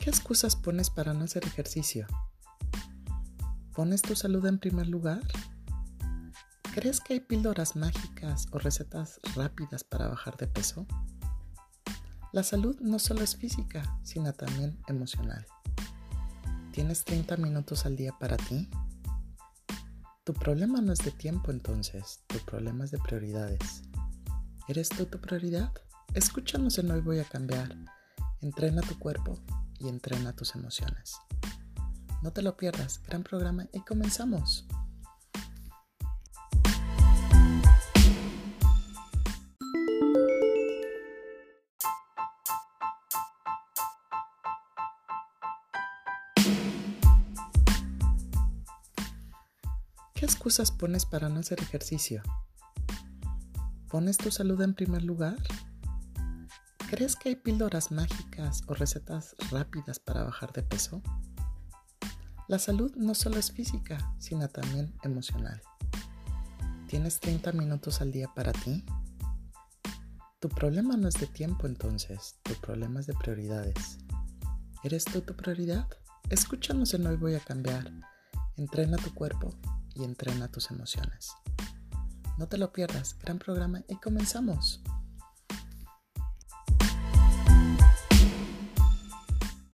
¿Qué excusas pones para no hacer ejercicio? ¿Pones tu salud en primer lugar? ¿Crees que hay píldoras mágicas o recetas rápidas para bajar de peso? La salud no solo es física, sino también emocional. ¿Tienes 30 minutos al día para ti? Tu problema no es de tiempo entonces, tu problema es de prioridades. ¿Eres tú tu prioridad? Escúchanos en Hoy Voy a Cambiar. Entrena tu cuerpo y entrena tus emociones. No te lo pierdas, gran programa y comenzamos. ¿Qué excusas pones para no hacer ejercicio? ¿Pones tu salud en primer lugar? ¿Crees que hay píldoras mágicas o recetas rápidas para bajar de peso? La salud no solo es física, sino también emocional. ¿Tienes 30 minutos al día para ti? Tu problema no es de tiempo entonces, tu problema es de prioridades. ¿Eres tú tu prioridad? Escúchanos en Hoy Voy a Cambiar. Entrena tu cuerpo y entrena tus emociones. No te lo pierdas, gran programa y comenzamos.